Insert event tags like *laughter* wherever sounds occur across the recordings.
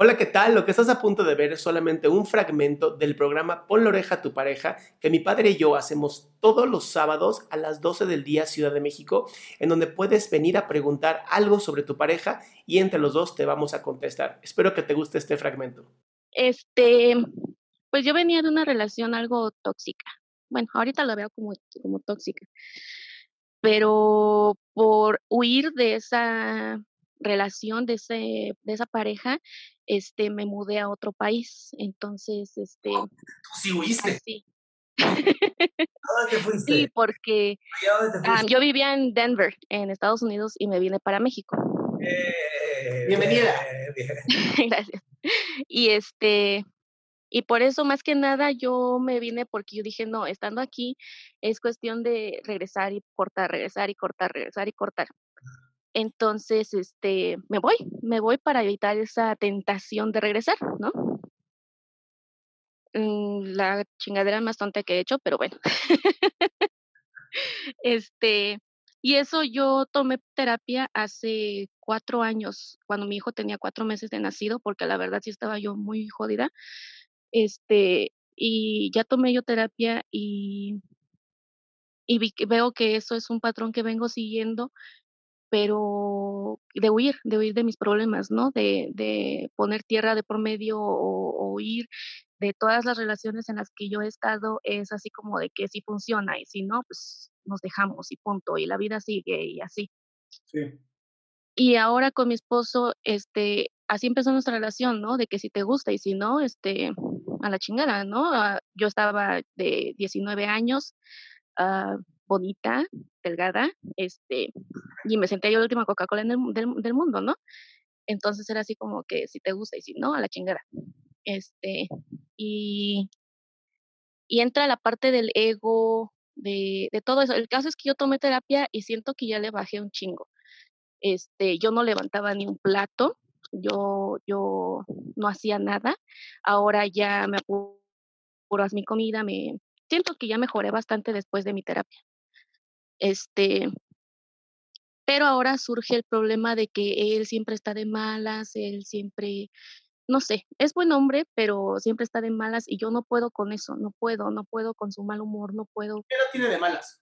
Hola, ¿qué tal? Lo que estás a punto de ver es solamente un fragmento del programa Pon la oreja a tu pareja que mi padre y yo hacemos todos los sábados a las 12 del día Ciudad de México, en donde puedes venir a preguntar algo sobre tu pareja y entre los dos te vamos a contestar. Espero que te guste este fragmento. Este, pues yo venía de una relación algo tóxica. Bueno, ahorita la veo como, como tóxica. Pero por huir de esa relación, de, ese, de esa pareja, este, me mudé a otro país. Entonces, este... Oh, sí huiste. *laughs* Sí. dónde fuiste? Sí, porque dónde te ah, yo vivía en Denver, en Estados Unidos, y me vine para México. Eh, Bienvenida. *laughs* Gracias. Y este, y por eso más que nada yo me vine porque yo dije, no, estando aquí es cuestión de regresar y cortar, regresar y cortar, regresar y cortar. Entonces, este, me voy, me voy para evitar esa tentación de regresar, ¿no? Mm, La chingadera más tonta que he hecho, pero bueno. *laughs* este, y eso yo tomé terapia hace cuatro años, cuando mi hijo tenía cuatro meses de nacido, porque la verdad sí estaba yo muy jodida. Este, y ya tomé yo terapia y, y veo que eso es un patrón que vengo siguiendo pero de huir, de huir de mis problemas, ¿no? De, de poner tierra de por medio o, o huir de todas las relaciones en las que yo he estado, es así como de que si funciona y si no, pues nos dejamos y punto, y la vida sigue y así. Sí. Y ahora con mi esposo, este, así empezó nuestra relación, ¿no? De que si te gusta y si no, este, a la chingada, ¿no? Ah, yo estaba de 19 años, ah, bonita, delgada, este, y me senté yo la última Coca-Cola del, del mundo, ¿no? Entonces era así como que si te gusta y si no, a la chingada. Este, y, y entra la parte del ego, de, de todo eso. El caso es que yo tomé terapia y siento que ya le bajé un chingo. Este, yo no levantaba ni un plato, yo, yo no hacía nada. Ahora ya me apuro a mi comida, me siento que ya mejoré bastante después de mi terapia. Este, pero ahora surge el problema de que él siempre está de malas, él siempre, no sé, es buen hombre, pero siempre está de malas y yo no puedo con eso, no puedo, no puedo con su mal humor, no puedo. ¿Qué lo tiene de malas?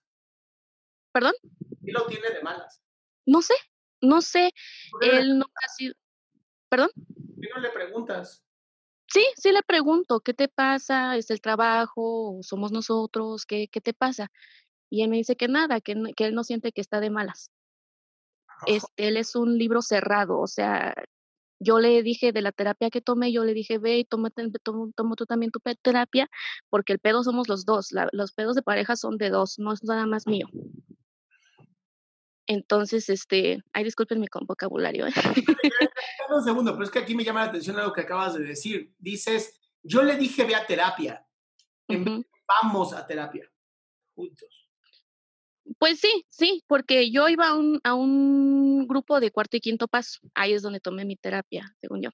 ¿Perdón? ¿Qué lo tiene de malas? No sé, no sé, ¿Por qué no él nunca ha sido, ¿perdón? ¿por qué no le preguntas? Sí, sí le pregunto, ¿qué te pasa? ¿Es el trabajo? ¿O ¿Somos nosotros? ¿Qué, qué te pasa? Y él me dice que nada, que, él no siente que está de malas. Este, él es un libro cerrado, o sea, yo le dije de la terapia que tomé, yo le dije, ve y toma, tú también tu terapia, porque el pedo somos los dos, la- los pedos de pareja son de dos, no es nada más mío. Entonces, este, ay, disculpen mi con- vocabulario. ¿eh? *laughs* Un segundo, pero es que aquí me llama la atención algo que acabas de decir. Dices, yo le dije ve a terapia. Vamos a terapia. Juntos. Pues sí, sí, porque yo iba a un, a un grupo de cuarto y quinto paso, ahí es donde tomé mi terapia, según yo.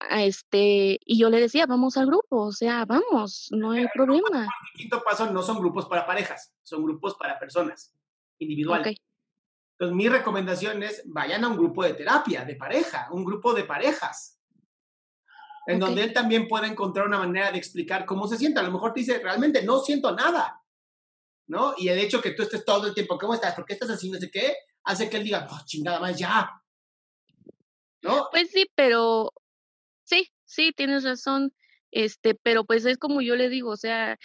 A este, y yo le decía, vamos al grupo, o sea, vamos, no hay problema. El quinto paso no son grupos para parejas, son grupos para personas individuales. Ok. Entonces, mi recomendación es vayan a un grupo de terapia, de pareja, un grupo de parejas, en donde él también pueda encontrar una manera de explicar cómo se siente. A lo mejor te dice, realmente no siento nada, ¿no? Y el hecho que tú estés todo el tiempo, ¿cómo estás? ¿Por qué estás así? No sé qué, hace que él diga, oh, chingada más, ya. ¿No? Pues sí, pero sí, sí, tienes razón. Este, pero pues es como yo le digo, o sea,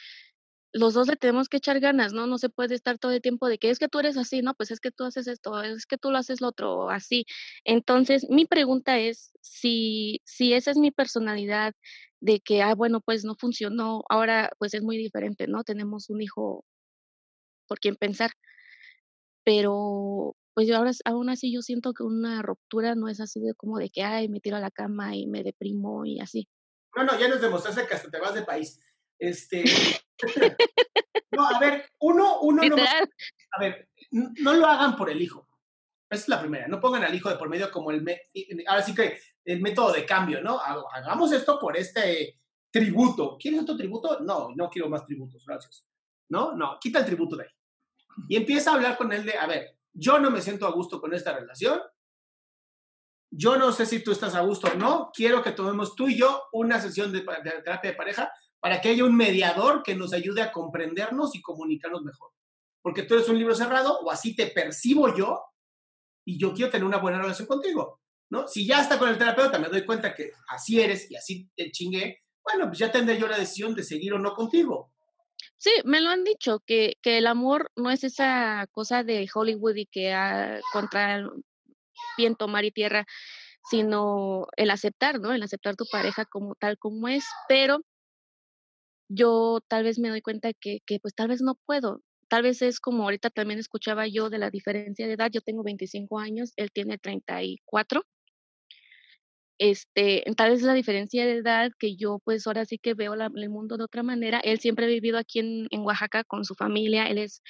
los dos le tenemos que echar ganas, ¿no? No se puede estar todo el tiempo de que es que tú eres así, no, pues es que tú haces esto, es que tú lo haces lo otro, así. Entonces, mi pregunta es si, si esa es mi personalidad de que, ah, bueno, pues no funcionó, ahora pues es muy diferente, ¿no? Tenemos un hijo por quien pensar, pero pues yo ahora aún así yo siento que una ruptura no es así de como de que, ay, me tiro a la cama y me deprimo y así. No, no, ya nos demostraste que hasta te vas de país. Este. *laughs* no, a ver, uno, uno no. A ver, no lo hagan por el hijo. Esa es la primera. No pongan al hijo de por medio como el. ahora sí que el método de cambio, ¿no? Hagamos esto por este tributo. ¿Quieres otro tributo? No, no quiero más tributos, gracias. No, no, quita el tributo de ahí. Y empieza a hablar con él de, a ver, yo no me siento a gusto con esta relación. Yo no sé si tú estás a gusto o no. Quiero que tomemos tú y yo una sesión de terapia de pareja para que haya un mediador que nos ayude a comprendernos y comunicarnos mejor. Porque tú eres un libro cerrado o así te percibo yo y yo quiero tener una buena relación contigo, ¿no? Si ya está con el terapeuta, me doy cuenta que así eres y así te chingué, bueno, pues ya tendré yo la decisión de seguir o no contigo. Sí, me lo han dicho, que, que el amor no es esa cosa de Hollywood y que ah, contra viento, mar y tierra, sino el aceptar, ¿no? El aceptar tu pareja como tal como es, pero yo tal vez me doy cuenta que, que pues tal vez no puedo. Tal vez es como ahorita también escuchaba yo de la diferencia de edad. Yo tengo 25 años, él tiene 34. Este, tal vez la diferencia de edad que yo pues ahora sí que veo el mundo de otra manera. Él siempre ha vivido aquí en, en Oaxaca con su familia. Él es,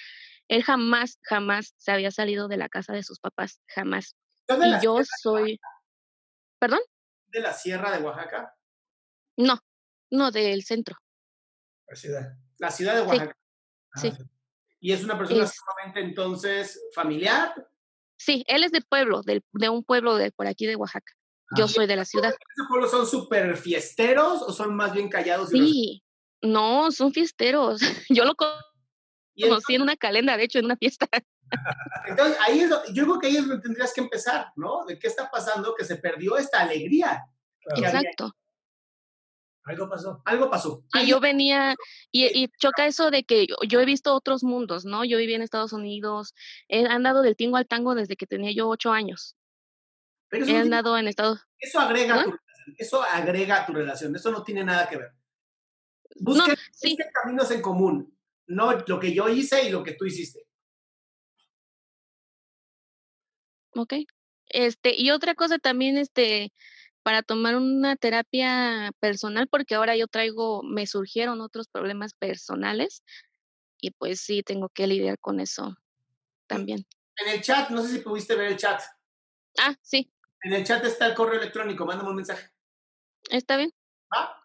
él jamás, jamás se había salido de la casa de sus papás, jamás. Y yo soy, ¿perdón? ¿De la sierra de Oaxaca? No, no, del centro. La ciudad. La ciudad de Oaxaca. Sí. ¿Y es una persona solamente entonces familiar? Sí, él es de pueblo, del, de un pueblo de por aquí de Oaxaca. Yo soy de la ciudad. ¿Esos pueblos son súper fiesteros o son más bien callados? sí, no, son fiesteros. *laughs* Yo lo conocí en una calenda, de hecho, en una fiesta. Entonces, ahí es, yo creo que ahí es donde tendrías que empezar, ¿no? ¿De qué está pasando que se perdió esta alegría? Exacto. Algo pasó. Algo pasó. Y yo venía, y, choca eso de que yo, he visto otros mundos, ¿no? Yo viví en Estados Unidos, he andado del tingo al tango desde que tenía yo ocho años. Pero he andado en Estados Eso agrega, tu, eso agrega a tu relación, eso no tiene nada que ver. Busquen, caminos en común, no lo que yo hice y lo que tú hiciste. Ok. Este, y otra cosa también, este, para tomar una terapia personal, porque ahora yo traigo, me surgieron otros problemas personales y pues sí, tengo que lidiar con eso también. En el chat, no sé si pudiste ver el chat. Ah, sí. En el chat está el correo electrónico, mándame un mensaje. Está bien.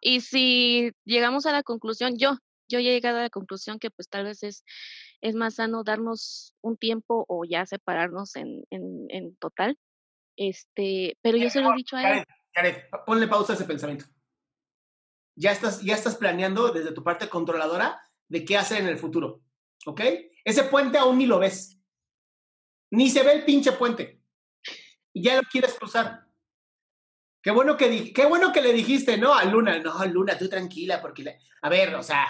Y si llegamos a la conclusión, yo, yo he llegado a la conclusión que pues tal vez es, es más sano darnos un tiempo o ya separarnos en, en, en total. Este, pero yo se lo he dicho a él. Jared, ponle pausa a ese pensamiento. Ya estás, ya estás planeando desde tu parte controladora de qué hacer en el futuro. ¿Ok? Ese puente aún ni lo ves. Ni se ve el pinche puente. Y ya lo quieres cruzar. Qué bueno que, qué bueno que le dijiste, ¿no? A Luna. No, Luna, tú tranquila, porque... A ver, o sea...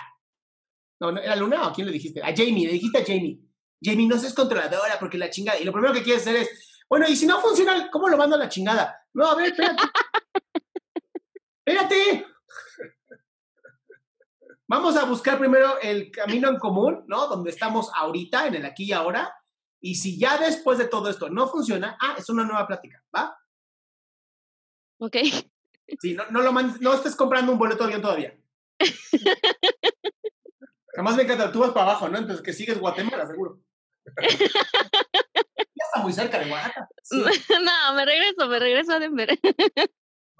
No, ¿Era Luna o a quién le dijiste? A Jamie, le dijiste a Jamie. Jamie, no seas controladora porque la chingada. Y lo primero que quieres hacer es, bueno, y si no funciona, ¿cómo lo mando a la chingada? No, a ver, espérate. *laughs* espérate. Vamos a buscar primero el camino en común, ¿no? Donde estamos ahorita, en el aquí y ahora. Y si ya después de todo esto no funciona, ah, es una nueva plática, ¿va? Ok. Sí, no, no, lo no estés comprando un boleto de avión todavía. *laughs* Además me encanta, tú vas para abajo, ¿no? Entonces que sigues Guatemala, seguro. *laughs* está muy cerca de Oaxaca. *laughs* no, me regreso, me regreso a Denver.